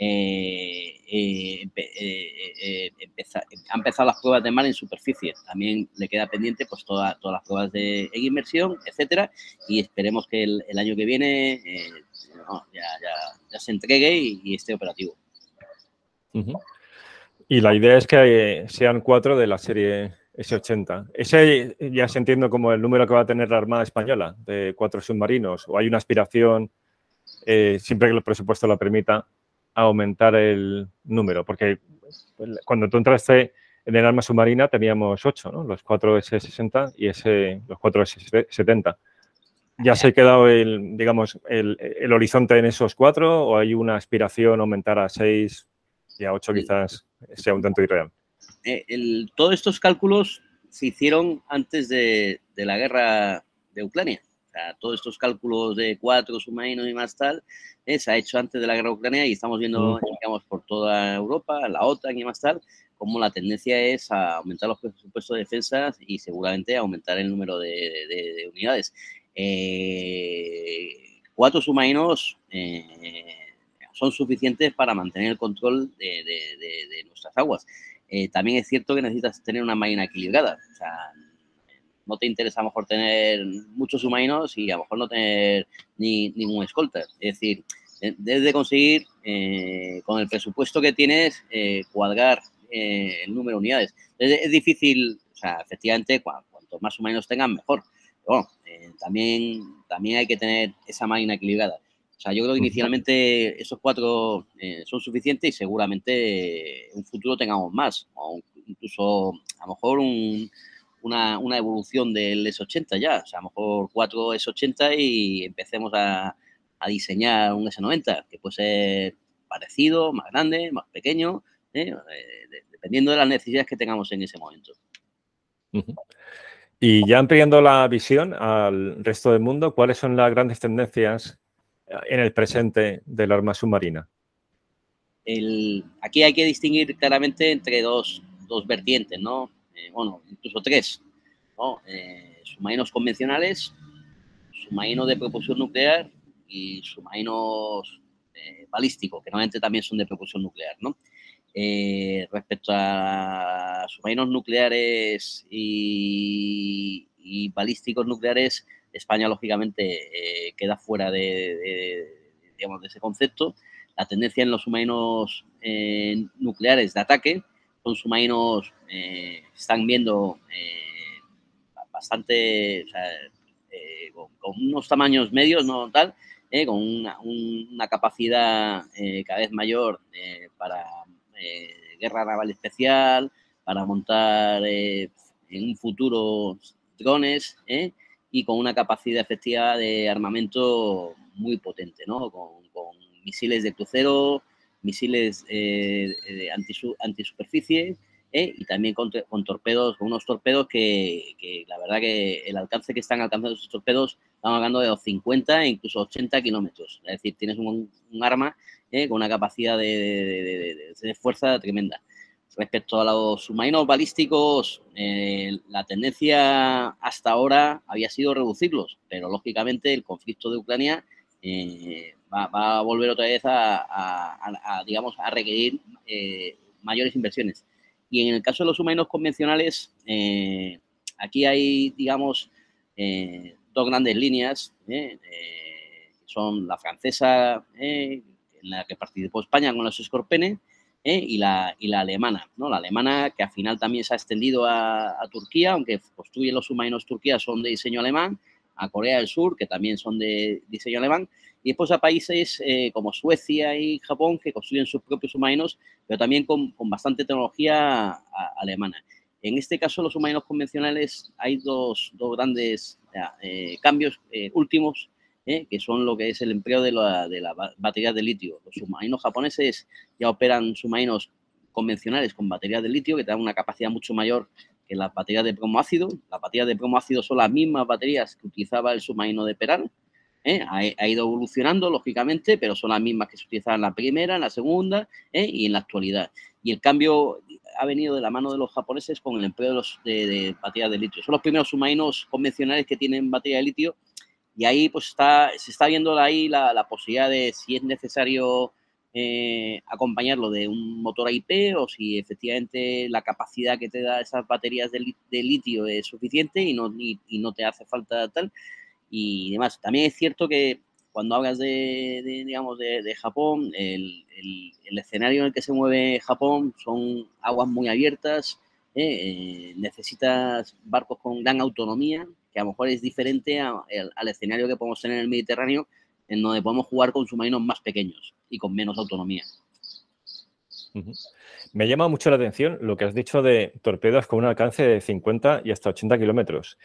eh, eh, eh, ha empezado las pruebas de mar en superficie. También le queda pendiente pues todas las pruebas de inmersión, etcétera, y esperemos que el, año que viene ya, se entregue y, esté operativo. Y la idea es que sean cuatro de la serie S-80. Ese ya se entiende como el número que va a tener la Armada Española, de cuatro submarinos, o hay una aspiración, siempre que el presupuesto lo permita, aumentar el número, porque cuando tú entraste en el arma submarina teníamos ocho. Los cuatro S-60 y ese, los cuatro S-70. ¿Ya se ha quedado el, digamos, el, el, horizonte en esos cuatro o hay una aspiración a aumentar a seis y a ocho quizás sea un tanto irreal? Eh, todos estos cálculos se hicieron antes de la guerra de Ucrania. O sea, todos estos cálculos de cuatro submarinos y más tal, eh, se ha hecho antes de la guerra ucraniana y estamos viendo, digamos, por toda Europa, la OTAN y más tal, como la tendencia es a aumentar los presupuestos de defensa y seguramente aumentar el número de, unidades. Eh, cuatro submarinos eh, son suficientes para mantener el control de, nuestras aguas. también es cierto que necesitas tener una marina equilibrada. O sea, no te interesa a lo mejor tener muchos submarinos y a lo mejor no tener ni ningún escolta. Es decir, debes de conseguir eh, con el presupuesto que tienes eh, cuadrar eh, el número de unidades. Es, difícil, o sea, efectivamente, cuanto más submarinos tengan, mejor. Pero bueno, también, también hay que tener esa máquina equilibrada. O sea, yo creo que inicialmente esos cuatro son suficientes y seguramente en un futuro tengamos más, o incluso a lo mejor un, una, una, evolución del S80 ya, o sea, a lo mejor cuatro S80 y empecemos a, a diseñar un S90, que puede ser parecido, más grande, más pequeño, ¿eh? Eh, dependiendo de las necesidades que tengamos en ese momento. Y ya ampliando la visión al resto del mundo, ¿cuáles son las grandes tendencias eh, en el presente del arma submarina? aquí hay que distinguir claramente entre dos, dos vertientes, ¿no? Bueno, incluso tres, ¿no? submarinos convencionales, submarinos de propulsión nuclear y submarinos eh, balísticos, que normalmente también son de propulsión nuclear, ¿no? Eh, respecto a submarinos nucleares y, balísticos nucleares, España lógicamente eh, queda fuera de, digamos, de ese concepto. La tendencia en los submarinos nucleares de ataque son submarinos que están viendo bastante, o sea, con, con, unos tamaños medios, no tal, ¿eh? con una, capacidad eh, cada vez mayor eh, para guerra naval especial, para montar en un futuro drones y con una capacidad efectiva de armamento muy potente, ¿no? con, misiles de crucero, misiles anti antisuperficie ¿eh? y también con, torpedos, con unos torpedos que, la verdad que el alcance que están alcanzando esos torpedos, estamos hablando de los 50 e incluso 80 kilómetros. Es decir, tienes un, arma ¿eh? con una capacidad de, fuerza tremenda. Respecto a los submarinos balísticos, eh, la tendencia hasta ahora había sido reducirlos, pero lógicamente el conflicto de Ucrania va, a volver otra vez a, digamos, a requerir mayores inversiones. Y en el caso de los submarinos convencionales, eh, aquí hay, digamos, eh, dos grandes líneas, eh, son la francesa, en la que participó España con los Scorpene, y, la, y la alemana, ¿no? La alemana que al final también se ha extendido a, Turquía, aunque construyen los submarinos Turquía son de diseño alemán, a Corea del Sur, que también son de diseño alemán, y después a países eh, como Suecia y Japón que construyen sus propios submarinos, pero también con, con bastante tecnología alemana. En este caso, los submarinos convencionales hay dos, dos grandes eh, cambios eh, últimos, que son lo que es el empleo de, la, de las baterías de litio. Los submarinos japoneses ya operan submarinos convencionales con baterías de litio que dan una capacidad mucho mayor que las baterías de bromo ácido. Las baterías de bromo ácido son las mismas baterías que utilizaba el submarino de Peral ¿eh? ha, ido evolucionando, lógicamente, pero son las mismas que se utilizaban en la primera, en la segunda ¿eh? y en la actualidad. Y el cambio ha venido de la mano de los japoneses con el empleo de, los, de, baterías de litio. Son los primeros submarinos convencionales que tienen batería de litio y ahí pues está, se está viendo ahí la, posibilidad de si es necesario eh, acompañarlo de un motor IP o si efectivamente la capacidad que te da esas baterías de, litio es suficiente y no, y, no te hace falta tal y demás. También es cierto que cuando hablas de, digamos, de, Japón, el, escenario en el que se mueve Japón son aguas muy abiertas, ¿eh? necesitas barcos con gran autonomía, que a lo mejor es diferente al escenario que podemos tener en el Mediterráneo, en donde podemos jugar con submarinos más pequeños y con menos autonomía. Me llama mucho la atención lo que has dicho de torpedos con un alcance de 50 y hasta 80 kilómetros.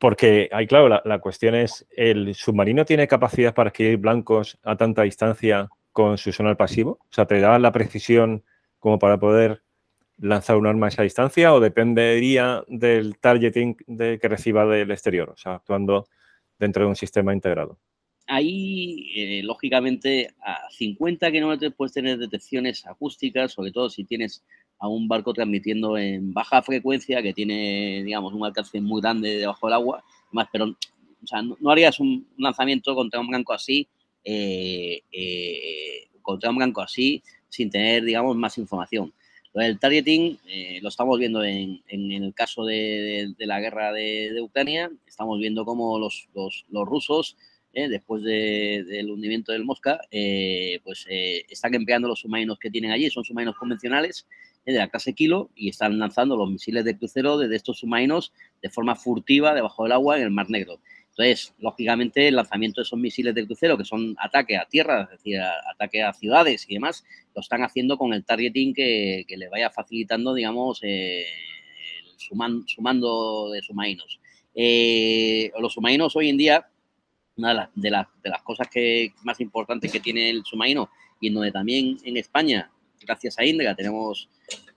Porque ahí, claro, la, cuestión es, ¿el submarino tiene capacidad para adquirir blancos a tanta distancia con su sonar pasivo? O sea, ¿te da la precisión como para poder lanzar un arma a esa distancia o dependería del targeting de, que reciba del exterior? O sea, actuando dentro de un sistema integrado ahí, eh, lógicamente, a 50 kilómetros puedes tener detecciones acústicas, sobre todo si tienes a un barco transmitiendo en baja frecuencia que tiene, digamos, un alcance muy grande debajo del agua, más, pero o sea, no, harías un lanzamiento contra un blanco así, eh, eh, contra un blanco así, sin tener, digamos, más información. El targeting lo estamos viendo en, el caso de, la guerra de, Ucrania, estamos viendo cómo los, los rusos ¿eh? después del hundimiento del Mosca, eh, pues eh, están empleando los submarinos que tienen allí, son submarinos convencionales de la clase Kilo y están lanzando los misiles de crucero desde estos submarinos de forma furtiva debajo del agua en el Mar Negro. Entonces, lógicamente, el lanzamiento de esos misiles de crucero, que son ataque a tierra, es decir, ataque a ciudades y demás, lo están haciendo con el targeting que, que le vaya facilitando, digamos, el sumando de submarinos. los submarinos hoy en día una de, las, de, las cosas que, más importantes que tiene el submarino y en donde también en España, gracias a Indra, tenemos,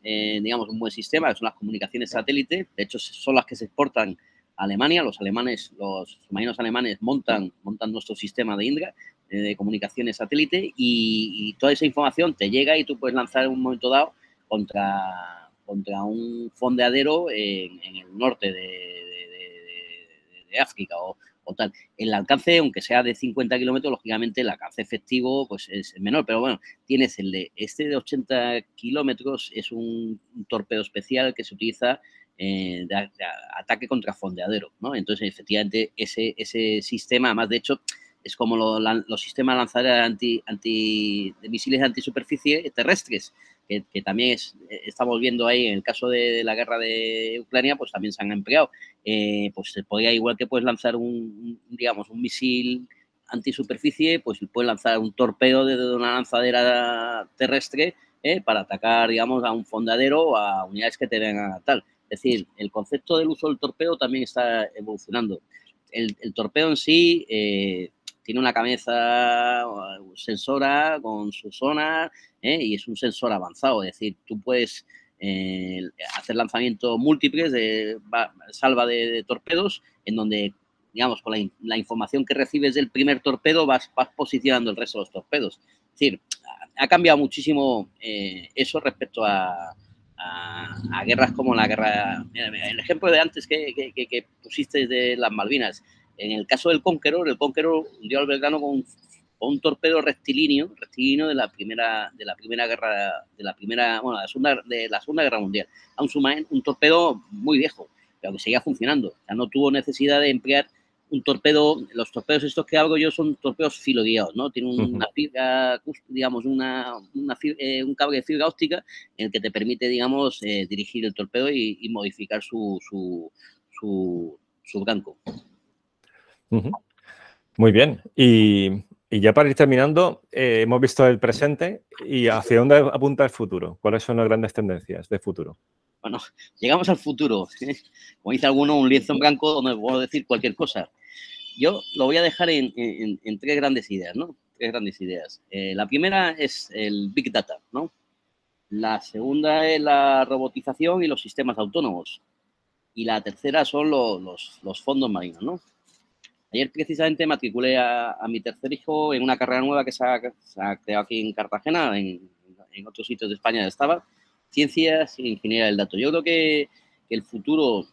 eh, digamos, un buen sistema, que son las comunicaciones satélite. De hecho, son las que se exportan a Alemania. Los alemanes, los submarinos alemanes montan, montan nuestro sistema de Indra eh, de comunicaciones satélite y, toda esa información te llega y tú puedes lanzar en un momento dado contra, contra un fondeadero en, el norte de, de África o, el alcance, aunque sea de 50 kilómetros, lógicamente el alcance efectivo pues, es menor, pero bueno, tienes el de este de 80 kilómetros, es un, torpedo especial que se utiliza eh, de, ataque contra fondeadero, ¿no? Entonces, efectivamente, ese, ese sistema, además, de hecho, es como los sistemas lanzadera anti, anti, de misiles antisuperficie terrestres, que, también estamos viendo ahí en el caso de, la guerra de Ucrania, pues también se han empleado. Eh, pues se podría, igual que puedes lanzar un, digamos, un misil antisuperficie, pues puedes lanzar un torpedo desde una lanzadera terrestre eh, para atacar, digamos, a un fondadero o a unidades que te vengan a tal. Es decir, el concepto del uso del torpedo también está evolucionando. El, el torpedo en sí eh, tiene una cabeza sensora con su zona ¿eh? y es un sensor avanzado, es decir, tú puedes eh, hacer lanzamientos múltiples de salva de, torpedos en donde, digamos, con la, información que recibes del primer torpedo vas, posicionando el resto de los torpedos. Es decir, ha cambiado muchísimo eh, eso respecto a, guerras como la guerra... el ejemplo de antes que, que pusiste de las Malvinas, en el caso del Conqueror, el Conqueror hundió al Belgrano con, un torpedo rectilíneo, rectilíneo de la primera, de la primera guerra, de la primera, bueno, de la segunda guerra mundial. A un, un torpedo muy viejo, pero que seguía funcionando. O sea, no tuvo necesidad de emplear un torpedo, los torpedos estos que hago yo son torpedos filodiados, ¿no? Tienen una fibra, digamos, una, eh, un cable de fibra óptica en el que te permite, digamos, eh, dirigir el torpedo y, modificar su, su, su, su blanco. Muy bien. Y, ya para ir terminando, eh, hemos visto el presente y hacia dónde apunta el futuro. ¿Cuáles son las grandes tendencias de futuro? Bueno, llegamos al futuro. [laughs] Como dice alguno, un lienzo en blanco donde puedo decir cualquier cosa. Yo lo voy a dejar en, tres grandes ideas, ¿no? Tres grandes ideas. Eh, la primera es el Big Data, ¿no? La segunda es la robotización y los sistemas autónomos. Y la tercera son los, los fondos marinos, ¿no? Ayer precisamente matriculé a, mi tercer hijo en una carrera nueva que se ha, creado aquí en Cartagena, en, otros sitios de España estaba, Ciencias e Ingeniería del Dato. Yo creo que, el futuro,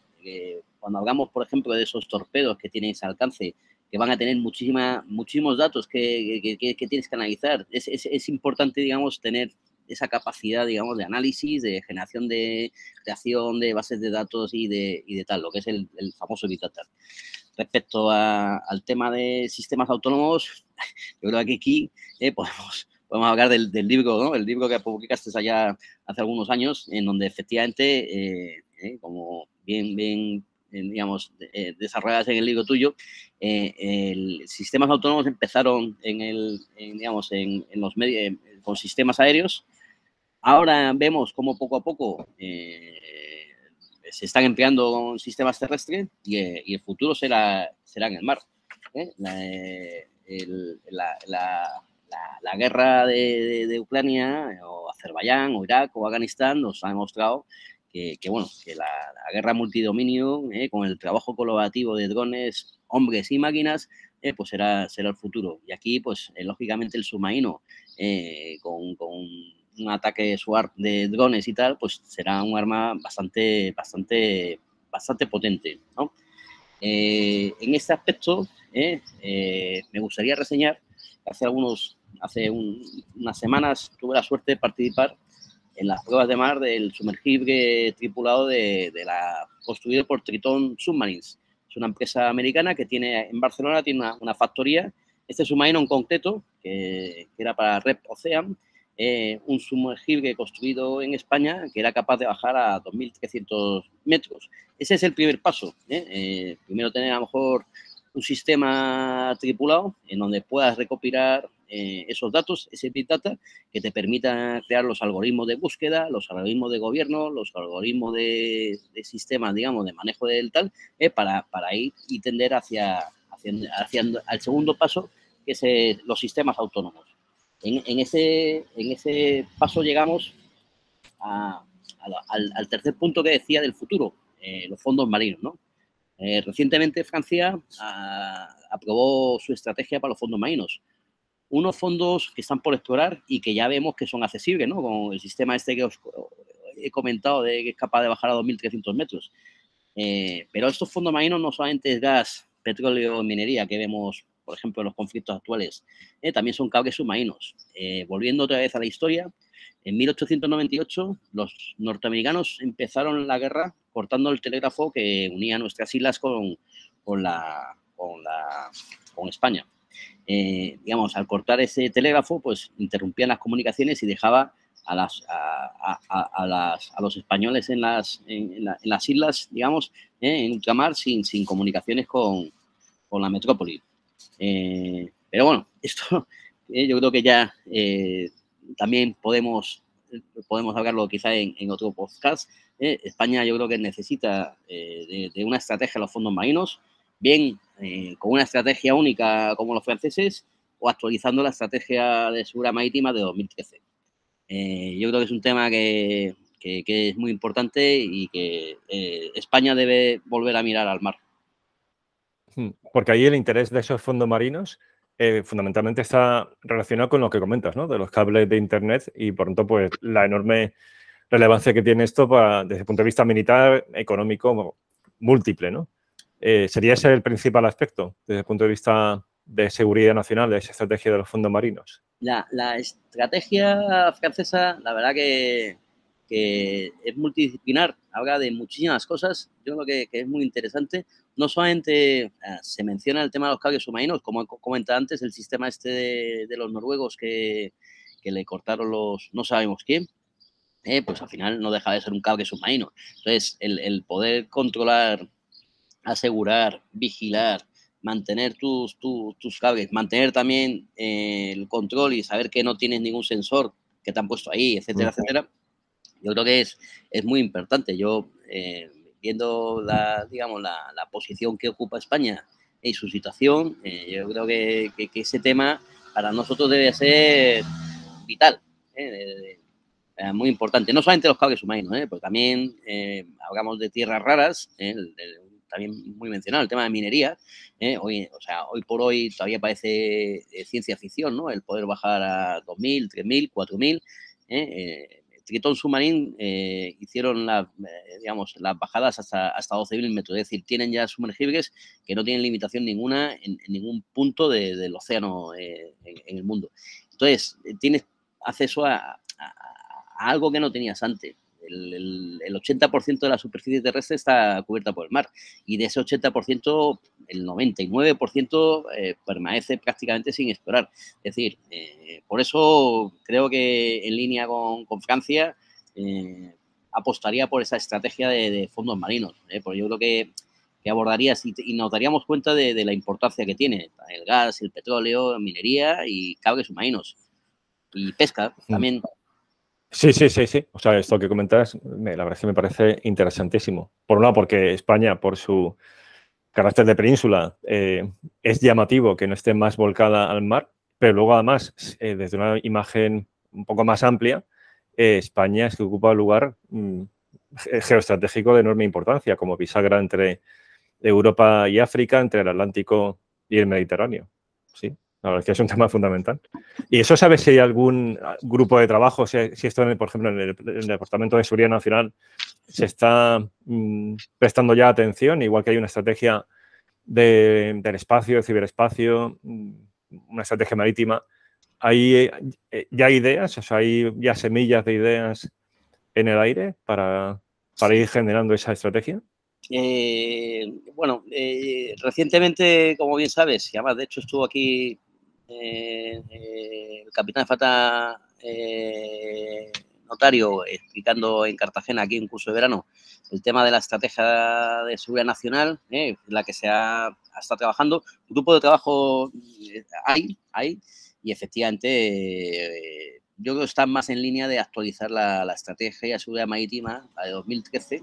cuando hablamos, por ejemplo, de esos torpedos que tienen ese alcance, que van a tener muchísima, muchísimos datos que, tienes que analizar. Es, importante, digamos, tener esa capacidad, digamos, de análisis, de generación de creación de bases de datos y de, y de tal, lo que es el, el famoso Big Data. Respecto al tema de sistemas autónomos, [laughs] yo creo que aquí eh, podemos, podemos hablar del, del, libro, ¿no? El libro que publicaste allá hace algunos años, en donde efectivamente, eh, eh, como bien, bien digamos, desarrolladas en el libro tuyo, el, sistemas autónomos empezaron en, el, digamos, en, en los medios, con sistemas aéreos Ahora vemos cómo poco a poco eh, se están empleando sistemas terrestres y, eh, el futuro será, será en el mar. ¿eh? La, guerra de, Ucrania o Azerbaiyán o Irak o Afganistán nos ha demostrado que, bueno, que la, guerra multidominio con el trabajo colaborativo de drones, hombres y máquinas pues será, será el futuro. Y aquí, pues, lógicamente, el submarino con, con, un ataque de drones y tal, pues será un arma bastante, bastante, bastante potente. ¿no? Eh, en este aspecto, eh, eh, me gustaría reseñar hace algunos, hace unas semanas tuve la suerte de participar en las pruebas de mar del sumergible tripulado de, la construido por Triton Submarines. Es una empresa americana que tiene en Barcelona tiene una, factoría. Este submarino en concreto, que, que era para Rep Ocean, eh, un sumergible construido en España que era capaz de bajar a 2.300 metros. Ese es el primer paso. ¿eh? Eh, primero tener a lo mejor un sistema tripulado en donde puedas recopilar esos datos, ese Big Data, que te permita crear los algoritmos de búsqueda, los algoritmos de gobierno, los algoritmos de, sistemas, digamos, de manejo del tal, para, para, ir y tender hacia, hacia, hacia, al segundo paso, que es los sistemas autónomos. En, ese, en ese paso llegamos al, tercer punto que decía del futuro, eh, los fondos marinos. ¿no? Eh, recientemente Francia ah, aprobó su estrategia para los fondos marinos. Unos fondos que están por explorar y que ya vemos que son accesibles, ¿no? Con el sistema este que os he comentado de que es capaz de bajar a 2.300 metros. Eh, pero estos fondos marinos no solamente es gas, petróleo, minería que vemos por ejemplo, en los conflictos actuales, eh, también son cables submarinos. Eh, volviendo otra vez a la historia, en 1898 los norteamericanos empezaron la guerra cortando el telégrafo que unía nuestras islas con, la, la, España. Eh, digamos, al cortar ese telégrafo, pues interrumpían las comunicaciones y dejaba a, las, a, las, a los españoles en las, en, las islas, digamos, en ultramar, sin, sin comunicaciones con la metrópoli. Eh, pero bueno, [laughs] esto eh, yo creo que ya eh, también podemos, podemos hablarlo quizá en, otro podcast. España yo creo que necesita de, una estrategia de los fondos marinos, bien con una estrategia única como los franceses o actualizando la estrategia de seguridad marítima de 2013. yo creo que es un tema que, es muy importante y que España debe volver a mirar al mar. Hmm, porque ahí el interés de esos fondos marinos eh, fundamentalmente está relacionado con lo que comentas, ¿no? De los cables de Internet y por tanto, pues la enorme relevancia que tiene esto para, desde el punto de vista militar, económico, múltiple, ¿no? Eh, ¿Sería ese el principal aspecto desde el punto de vista de seguridad nacional, de esa estrategia de los fondos marinos? La, la estrategia francesa, la verdad que que es multidisciplinar, habla de muchísimas cosas, yo creo que, que es muy interesante. No solamente se menciona el tema de los cables submarinos, como comentado antes, el sistema este de, los noruegos que, que, le cortaron los no sabemos quién, eh, pues al final no deja de ser un cable submarino. Entonces, el, el poder controlar, asegurar, vigilar, mantener tus, tus cables, mantener también eh, el control y saber que no tienes ningún sensor que te han puesto ahí, etcétera, etcétera, yo creo que es, es muy importante. Yo, eh, viendo la, digamos, la, la, posición que ocupa España y su situación, eh, yo creo que, que, ese tema para nosotros debe ser vital, eh, muy importante. No solamente los cables humanos, porque también hablamos de tierras raras, también muy mencionado, el tema de minería. Hoy, o sea, hoy por hoy todavía parece ciencia ficción, ¿no? El poder bajar a 2.000, 3.000, 4.000. Eh, Triton Submarine eh, hicieron la, eh, digamos, las bajadas hasta, hasta 12.000 metros, es decir, tienen ya sumergibles que no tienen limitación ninguna en, ningún punto del océano en, el mundo. Entonces, tienes acceso a, algo que no tenías antes. El, 80% de la superficie terrestre está cubierta por el mar y de ese 80% el 99% eh, permanece prácticamente sin explorar. Es decir, eh, por eso creo que en línea con, Francia eh, apostaría por esa estrategia de, fondos marinos, porque yo creo que, abordarías y, nos daríamos cuenta de, la importancia que tiene el gas, el petróleo, minería y cables submarinos y pesca mm. también. Sí, sí, sí, sí. O sea, esto que comentas, la verdad es que me parece interesantísimo. Por un lado, porque España, por su carácter de península, eh, es llamativo que no esté más volcada al mar, pero luego además, eh, desde una imagen un poco más amplia, eh, España es que ocupa un lugar mm, geoestratégico de enorme importancia, como bisagra entre Europa y África, entre el Atlántico y el Mediterráneo. Sí, la verdad es que es un [laughs] tema fundamental. ¿Y eso sabes si hay algún grupo de trabajo, si, esto, por ejemplo, en el, en el Departamento de Seguridad Nacional se está mm, prestando ya atención, igual que hay una estrategia del espacio, del ciberespacio, mm, una estrategia marítima. ¿Hay eh, ya ideas, o sea, hay ya semillas de ideas en el aire para, para ir generando esa estrategia? Eh, bueno, eh, recientemente, como bien sabes, y además de hecho estuvo aquí el capitán de Fata notario explicando en Cartagena, aquí en curso de verano, el tema de la estrategia de seguridad nacional, eh, la que se ha, estado trabajando. Un grupo de trabajo eh, hay, hay, y efectivamente eh, yo creo que está más en línea de actualizar la, estrategia de seguridad marítima, la de 2013,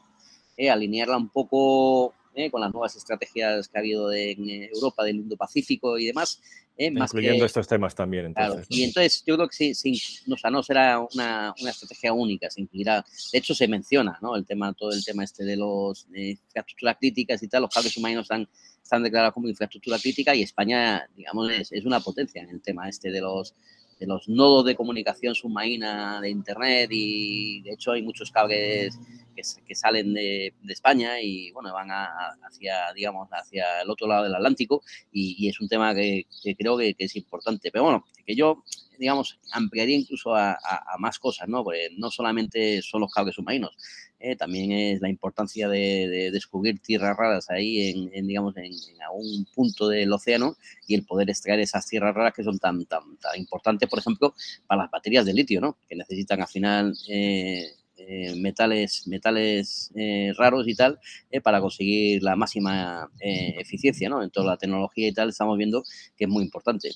alinearla un poco con las nuevas estrategias que ha habido en Europa del Indo-Pacífico y demás, ¿eh? Incluyendo estos temas también. Entonces, Y entonces yo creo que sí, no, no será una, una, estrategia única, se incluirá. De hecho, se menciona ¿no? el tema, todo el tema este de los infraestructuras críticas y tal. Los cables submarinos están, están declarados como infraestructura crítica y España, digamos, es, es una potencia en el tema este de los de los nodos de comunicación submarina de Internet y de hecho hay muchos cables que, salen de, España y bueno, van hacia, digamos, hacia el otro lado del Atlántico y, es un tema que, creo que, es importante. Pero bueno, que yo, digamos, ampliaría incluso a, más cosas, ¿no? Porque no solamente son los cables submarinos, ¿eh? también es la importancia de, descubrir tierras raras ahí en, digamos, en, algún punto del océano y el poder extraer esas tierras raras que son tan, tan, tan importantes, por ejemplo, para las baterías de litio, ¿no? Que necesitan al final... Eh, eh, metales, metales eh, raros y tal, eh, para conseguir la máxima eficiencia ¿no? en toda la tecnología y tal, estamos viendo que es muy importante.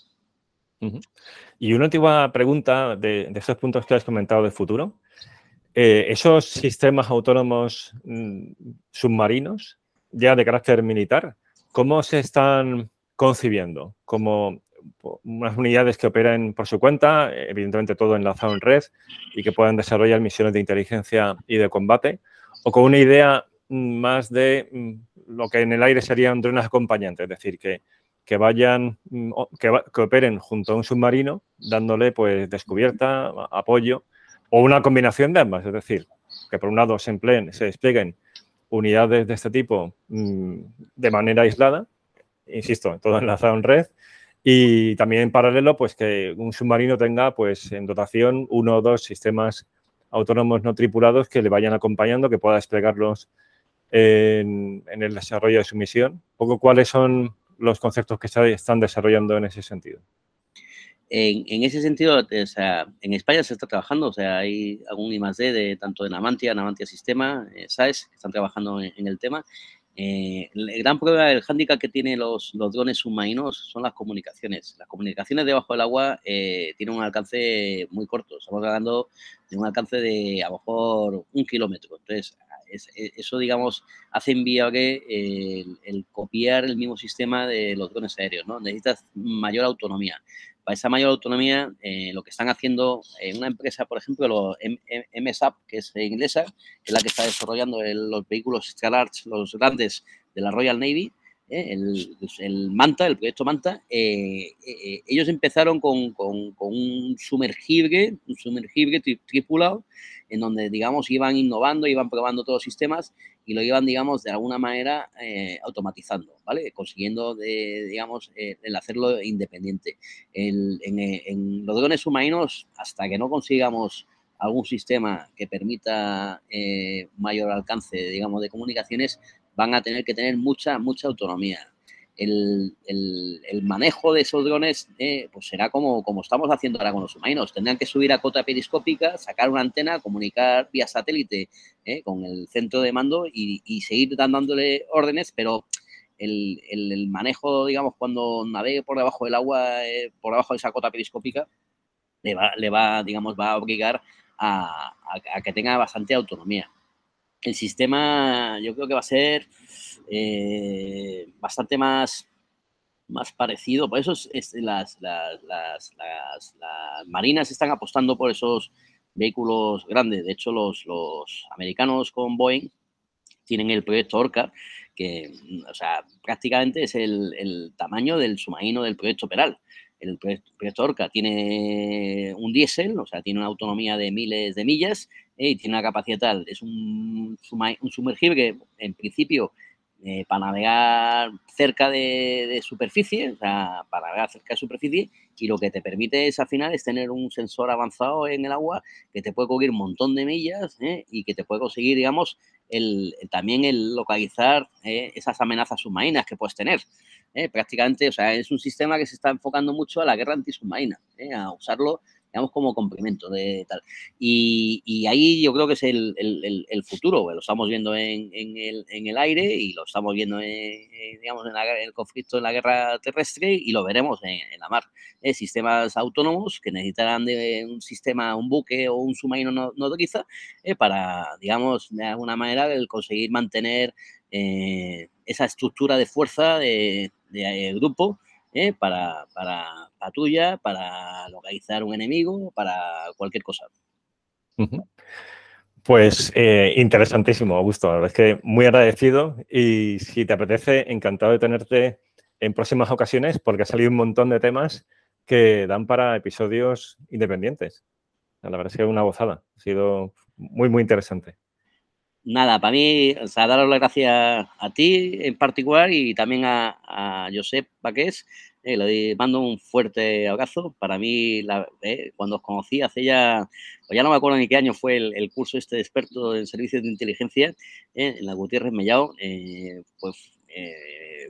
Y una antigua pregunta de, de, esos puntos que has comentado de futuro. esos sistemas autónomos mm, submarinos, ya de carácter militar, ¿cómo se están concibiendo? ¿Como unas unidades que operen por su cuenta, evidentemente todo enlazado en red y que puedan desarrollar misiones de inteligencia y de combate, o con una idea más de mm, lo que en el aire serían drones acompañantes, es decir, que, que vayan, mm, que, operen junto a un submarino, dándole pues descubierta, apoyo, o una combinación de ambas, es decir, que por un lado se empleen, se desplieguen unidades de este tipo mm, de manera aislada, insisto, todo enlazado en red, y también en paralelo, pues que un submarino tenga pues en dotación uno o dos sistemas autónomos no tripulados que le vayan acompañando, que pueda desplegarlos en, el desarrollo de su misión. Poco cuáles son los conceptos que se están desarrollando en ese sentido. En, ese sentido, o sea, en España se está trabajando, o sea, hay algún I+.D. de tanto de Namantia, Namantia Sistema, eh, SAES, que están trabajando en el tema eh, el gran problema, el hándicap que tienen los, drones submarinos son las comunicaciones. Las comunicaciones debajo del agua eh, tienen un alcance muy corto. Estamos hablando de un alcance de a lo mejor un kilómetro. Entonces, eso, digamos, hace inviable el, el, copiar el mismo sistema de los drones aéreos. ¿no? Necesitas mayor autonomía para esa mayor autonomía, eh, lo que están haciendo en una empresa, por ejemplo, MSAP, que es inglesa, que es la que está desarrollando los vehículos Large, los grandes de la Royal Navy, ¿eh? el, Manta, el proyecto Manta, eh, eh, ellos empezaron con, un sumergible, un sumergible tripulado, en donde, digamos, iban innovando, iban probando todos los sistemas y lo iban, digamos, de alguna manera automatizando, ¿vale? Consiguiendo, digamos, el hacerlo independiente. en, los drones submarinos, hasta que no consigamos algún sistema que permita mayor alcance, digamos, de comunicaciones, van a tener que tener mucha, mucha autonomía. El, manejo de esos drones eh, pues será como, como estamos haciendo ahora con los humanos. Tendrán que subir a cota periscópica, sacar una antena, comunicar vía satélite eh, con el centro de mando y, seguir dándole órdenes, pero el, manejo, digamos, cuando navegue por debajo del agua, eh, por debajo de esa cota periscópica, le va, le va digamos, va a obligar a que tenga bastante autonomía el sistema yo creo que va a ser eh, bastante más, más parecido. Por eso es, las, las, las, las, marinas están apostando por esos vehículos grandes. De hecho, los, los americanos con Boeing tienen el proyecto Orca, que o sea, prácticamente es el, el tamaño del submarino del proyecto Peral. El proyecto Orca tiene un diésel, o sea, tiene una autonomía de miles de millas y tiene una capacidad tal. Es un, un sumergible que, en principio, eh, para navegar cerca de, superficie, o sea, para navegar cerca de superficie, y lo que te permite es al final es tener un sensor avanzado en el agua que te puede cubrir un montón de millas ¿eh? y que te puede conseguir, digamos, el, también el localizar ¿eh? esas amenazas submarinas que puedes tener. Prácticamente, o sea, es un sistema que se está enfocando mucho a la guerra antisubmarina, a usarlo digamos, como complemento de tal. Y, ahí yo creo que es el, futuro, lo estamos viendo en, el, aire y lo estamos viendo, en, digamos, en el conflicto en la guerra terrestre y lo veremos en, la mar. Eh, sistemas autónomos que necesitarán de un sistema, un buque o un submarino no, no eh, para, digamos, de alguna manera el conseguir mantener eh, esa estructura de fuerza de, grupo para, para patrulla, para localizar un enemigo, para cualquier cosa. Pues eh, interesantísimo, Augusto. La verdad es que muy agradecido y si te apetece, encantado de tenerte en próximas ocasiones porque ha salido un montón de temas que dan para episodios independientes. La verdad es que una gozada. Ha sido muy, muy interesante. Nada, para mí, o sea, daros las gracias a ti en particular y también a, Josep Baqués eh, le mando un fuerte abrazo. Para mí, eh, cuando os conocí hace ya, pues ya no me acuerdo ni qué año fue el, curso este de experto en servicios de inteligencia eh, en la Gutiérrez Mellao, pues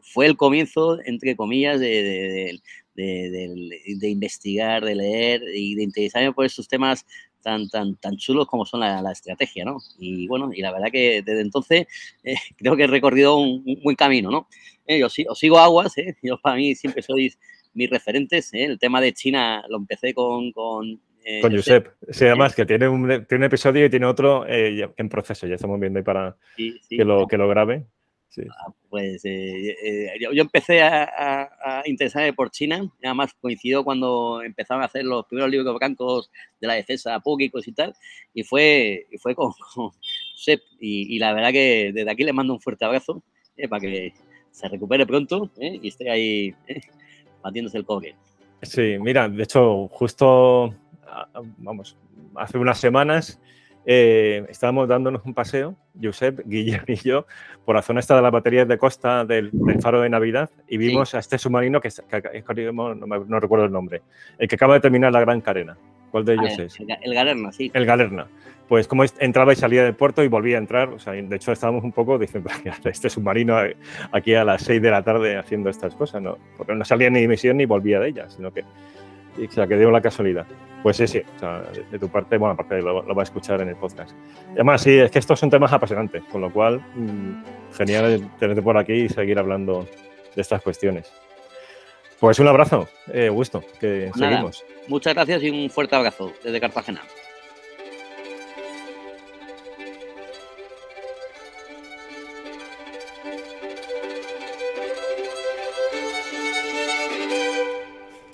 fue el comienzo, entre comillas, de, de, investigar, de leer y de interesarme por estos temas tan, tan, tan chulos como son la, estrategia, ¿no? Y bueno, y la verdad que desde entonces [laughs] creo que he recorrido un, un buen camino, ¿no? Eh, yo, os sigo aguas, ¿eh? [laughs] yo para mí siempre sois mis referentes. ¿eh? El tema de China lo empecé con... Con, eh, con Josep. Sí, además que tiene un, tiene un episodio y tiene otro en proceso. Ya estamos viendo ahí para que, lo, que lo grabe. Ah, pues yo, empecé a, interesarme por China, además coincidió cuando empezaron a hacer los primeros libros blancos de la defensa públicos y tal, y fue, y fue con, con y, y, la verdad que desde aquí le mando un fuerte abrazo para que se recupere pronto ¿eh? y esté ahí ¿eh? batiéndose el cobre. Sí, mira, de hecho, justo, ah, vamos, hace unas semanas eh, estábamos dándonos un paseo, Josep, [laughs] Guillermo y yo, por la zona esta de las baterías de costa del, faro de Navidad y vimos a este submarino que, no, no, recuerdo el nombre, el que acaba de terminar la Gran Carena. ¿Cuál de ellos es? El, Galerna, sí. El Galerna. Pues como entraba y salía del puerto y volvía a entrar, o sea, de hecho estábamos un poco diciendo, [laughs] este submarino aquí a las 6 de la tarde haciendo estas cosas, ¿no? Porque no salía ni misión ni volvía de ella, sino que, o sea, que dio la casualidad. Pues sí, sí, o sea, de, tu parte, bueno, aparte lo, lo, va a escuchar en el podcast. además, sí, es que estos son temas apasionantes, con lo cual, mm, genial tenerte por aquí y seguir hablando de estas cuestiones. Pues un abrazo, eh, gusto, que seguimos. Muchas gracias y un fuerte abrazo desde Cartagena.